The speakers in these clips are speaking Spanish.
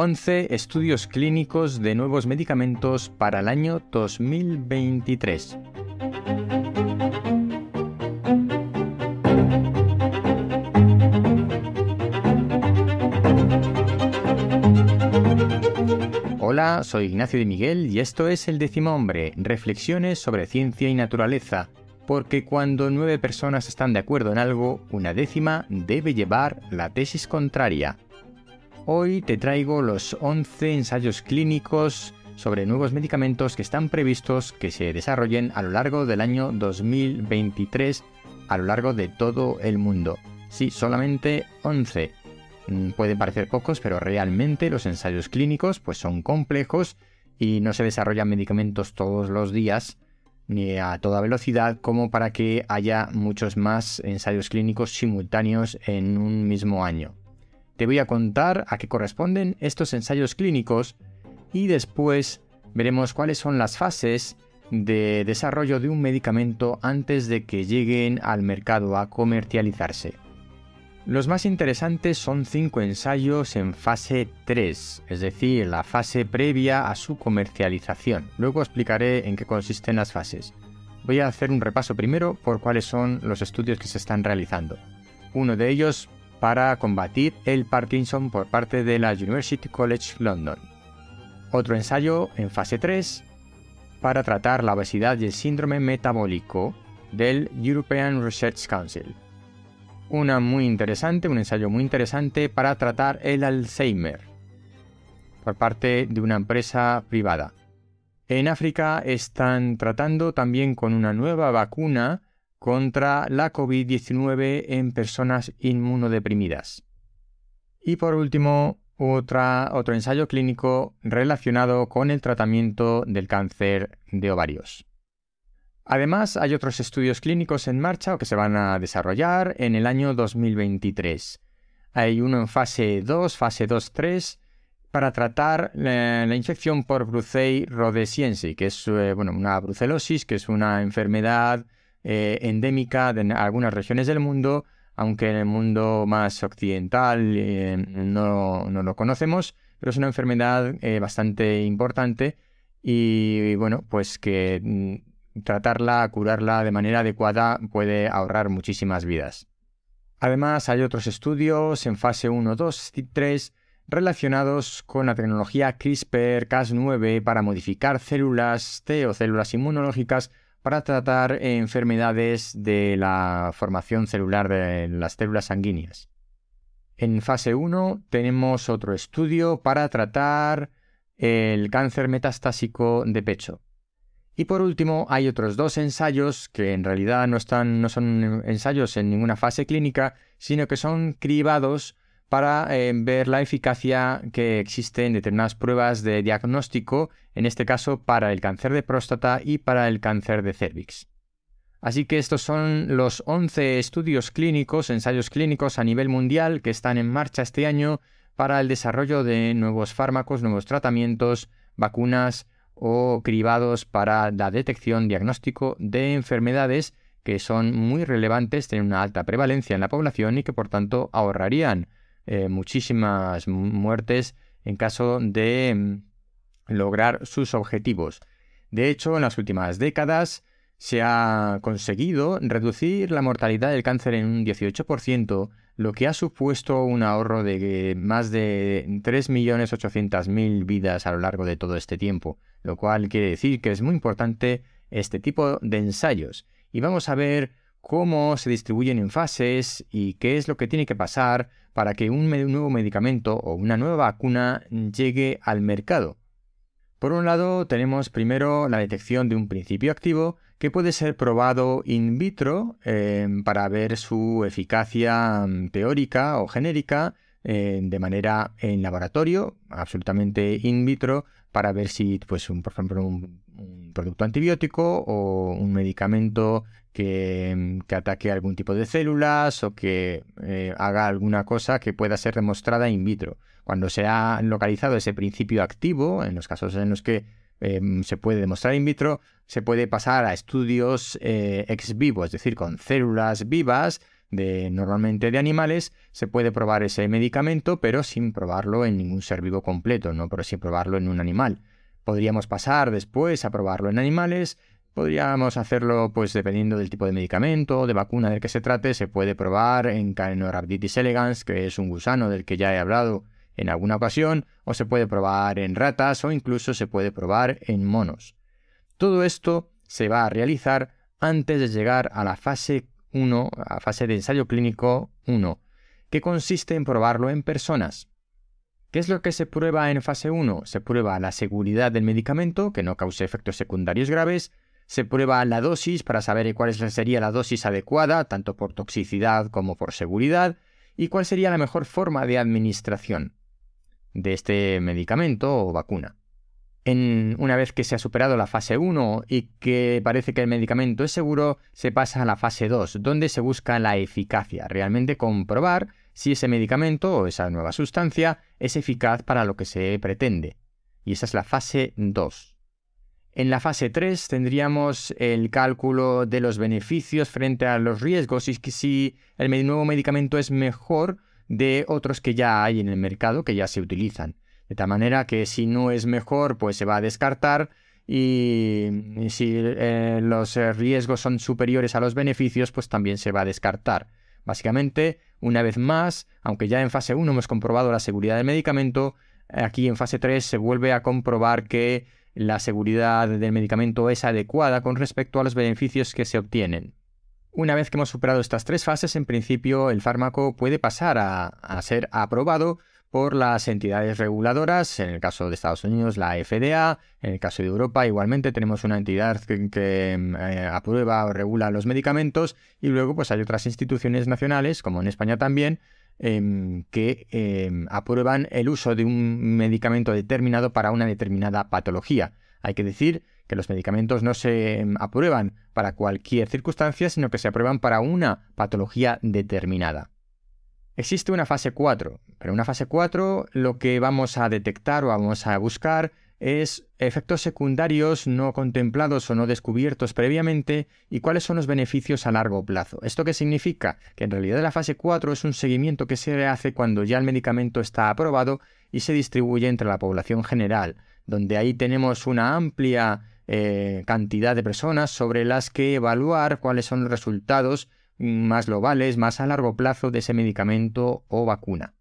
11 estudios clínicos de nuevos medicamentos para el año 2023. Hola, soy Ignacio de Miguel y esto es El décimo hombre, reflexiones sobre ciencia y naturaleza, porque cuando nueve personas están de acuerdo en algo, una décima debe llevar la tesis contraria. Hoy te traigo los 11 ensayos clínicos sobre nuevos medicamentos que están previstos que se desarrollen a lo largo del año 2023 a lo largo de todo el mundo. Sí, solamente 11. Mm, pueden parecer pocos, pero realmente los ensayos clínicos pues son complejos y no se desarrollan medicamentos todos los días ni a toda velocidad como para que haya muchos más ensayos clínicos simultáneos en un mismo año. Te voy a contar a qué corresponden estos ensayos clínicos y después veremos cuáles son las fases de desarrollo de un medicamento antes de que lleguen al mercado a comercializarse. Los más interesantes son cinco ensayos en fase 3, es decir, la fase previa a su comercialización. Luego explicaré en qué consisten las fases. Voy a hacer un repaso primero por cuáles son los estudios que se están realizando. Uno de ellos para combatir el Parkinson por parte de la University College London. Otro ensayo en fase 3 para tratar la obesidad y el síndrome metabólico del European Research Council una muy interesante, un ensayo muy interesante para tratar el Alzheimer por parte de una empresa privada. En África están tratando también con una nueva vacuna contra la COVID-19 en personas inmunodeprimidas. Y por último, otro ensayo clínico relacionado con el tratamiento del cáncer de ovarios. Además, hay otros estudios clínicos en marcha o que se van a desarrollar en el año 2023. Hay uno en fase 2, fase 2-3, para tratar la, infección por Brucei rhodesiense, que es eh, bueno, una brucelosis, que es una enfermedad eh, endémica de algunas regiones del mundo, aunque en el mundo más occidental eh, no, no, lo conocemos, pero es una enfermedad bastante importante y bueno, pues que mm, tratarla, curarla de manera adecuada puede ahorrar muchísimas vidas. Además, hay otros estudios en fase 1, 2 y 3 relacionados con la tecnología CRISPR-Cas9 para modificar células T o células inmunológicas para tratar enfermedades de la formación celular de las células sanguíneas. En fase 1 tenemos otro estudio para tratar el cáncer metastásico de pecho. Y por último, hay otros dos ensayos que en realidad no, están, no son ensayos en ninguna fase clínica, sino que son cribados para eh, ver la eficacia que existe en determinadas pruebas de diagnóstico, en este caso para el cáncer de próstata y para el cáncer de cervix. Así que estos son los 11 estudios clínicos, ensayos clínicos a nivel mundial que están en marcha este año para el desarrollo de nuevos fármacos, nuevos tratamientos, vacunas, o cribados para la detección diagnóstico de enfermedades que son muy relevantes, tienen una alta prevalencia en la población y que por tanto ahorrarían eh, muchísimas muertes en caso de mm, lograr sus objetivos. De hecho, en las últimas décadas se ha conseguido reducir la mortalidad del cáncer en un 18%, lo que ha supuesto un ahorro de más de 3.800.000 vidas a lo largo de todo este tiempo lo cual quiere decir que es muy importante este tipo de ensayos. Y vamos a ver cómo se distribuyen en fases y qué es lo que tiene que pasar para que un nuevo medicamento o una nueva vacuna llegue al mercado. Por un lado, tenemos primero la detección de un principio activo que puede ser probado in vitro eh, para ver su eficacia mm, teórica o genérica eh, de manera en laboratorio, absolutamente in vitro, para ver si, pues, un, por ejemplo, un, producto antibiótico o un medicamento que, ataque algún tipo de células o que eh, haga alguna cosa que pueda ser demostrada in vitro. Cuando se ha localizado ese principio activo, en los casos en los que eh, se puede demostrar in vitro, se puede pasar a estudios ex vivo, es decir, con células vivas de normalmente de animales, se puede probar ese medicamento, pero sin probarlo en ningún ser vivo completo, no pero sin probarlo en un animal. Podríamos pasar después a probarlo en animales, podríamos hacerlo pues dependiendo del tipo de medicamento o de vacuna del que se trate, se puede probar en Caenorhabditis elegans, que es un gusano del que ya he hablado en alguna ocasión, o se puede probar en ratas o incluso se puede probar en monos. Todo esto se va a realizar antes de llegar a la fase 1, a fase de ensayo clínico 1, que consiste en probarlo en personas. ¿Qué es lo que se prueba en fase 1? Se prueba la seguridad del medicamento, que no cause efectos secundarios graves, se prueba la dosis para saber cuál sería la dosis adecuada, tanto por toxicidad como por seguridad, y cuál sería la mejor forma de administración de este medicamento o vacuna. En, una vez que se ha superado la fase 1 y que parece que el medicamento es seguro, se pasa a la fase 2, donde se busca la eficacia, realmente comprobar si ese medicamento o esa nueva sustancia es eficaz para lo que se pretende. Y esa es la fase 2. En la fase 3 tendríamos el cálculo de los beneficios frente a los riesgos y si el nuevo medicamento es mejor de otros que ya hay en el mercado, que ya se utilizan. De tal manera que si no es mejor, pues se va a descartar y, si eh, los eh, riesgos son superiores a los beneficios, pues también se va a descartar. Básicamente, una vez más, aunque ya en fase 1 hemos comprobado la seguridad del medicamento, aquí en fase 3 se vuelve a comprobar que la seguridad del medicamento es adecuada con respecto a los beneficios que se obtienen. Una vez que hemos superado estas tres fases, en principio el fármaco puede pasar a, ser aprobado por las entidades reguladoras, en el caso de Estados Unidos la FDA, en el caso de Europa igualmente tenemos una entidad que, eh, aprueba o regula los medicamentos y luego pues hay otras instituciones nacionales, como en España también, em, que em, aprueban el uso de un medicamento determinado para una determinada patología. Hay que decir que los medicamentos no se em, aprueban para cualquier circunstancia, sino que se aprueban para una patología determinada. Existe una fase 4, pero en una fase 4 lo que vamos a detectar o vamos a buscar es efectos secundarios no contemplados o no descubiertos previamente y cuáles son los beneficios a largo plazo. ¿Esto qué significa? Que en realidad la fase 4 es un seguimiento que se hace cuando ya el medicamento está aprobado y se distribuye entre la población general, donde ahí tenemos una amplia eh, cantidad de personas sobre las que evaluar cuáles son los resultados más globales, más a largo plazo de ese medicamento o vacuna.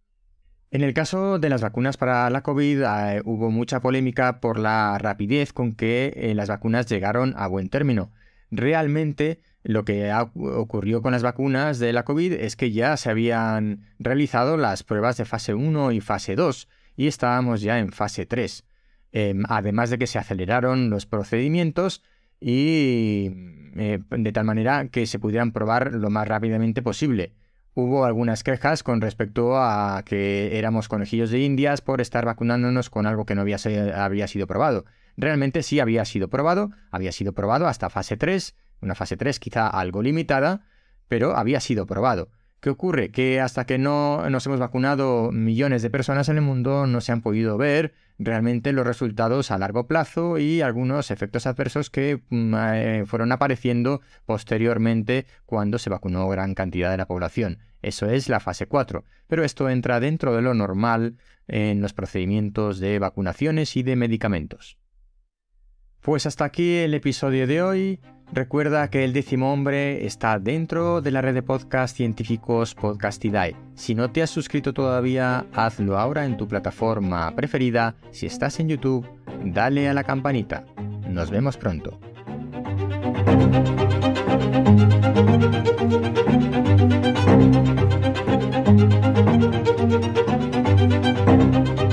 En el caso de las vacunas para la COVID eh, hubo mucha polémica por la rapidez con que eh, las vacunas llegaron a buen término. Realmente lo que ocurrió con las vacunas de la COVID es que ya se habían realizado las pruebas de fase 1 y fase 2 y estábamos ya en fase 3. Em, además de que se aceleraron los procedimientos y eh, de tal manera que se pudieran probar lo más rápidamente posible. Hubo algunas quejas con respecto a que éramos conejillos de indias por estar vacunándonos con algo que no había, había sido probado. Realmente sí había sido probado, había sido probado hasta fase 3, una fase 3 quizá algo limitada, pero había sido probado. ¿Qué ocurre? Que hasta que no nos hemos vacunado millones de personas en el mundo no se han podido ver realmente los resultados a largo plazo y algunos efectos adversos que mm, eh, fueron apareciendo posteriormente cuando se vacunó gran cantidad de la población. Eso es la fase 4, pero esto entra dentro de lo normal en los procedimientos de vacunaciones y de medicamentos. Pues hasta aquí el episodio de hoy. Recuerda que el décimo hombre está dentro de la red de podcast científicos Podcastidae. Si no te has suscrito todavía, hazlo ahora en tu plataforma preferida. Si estás en YouTube, dale a la campanita. Nos vemos pronto. Thank you.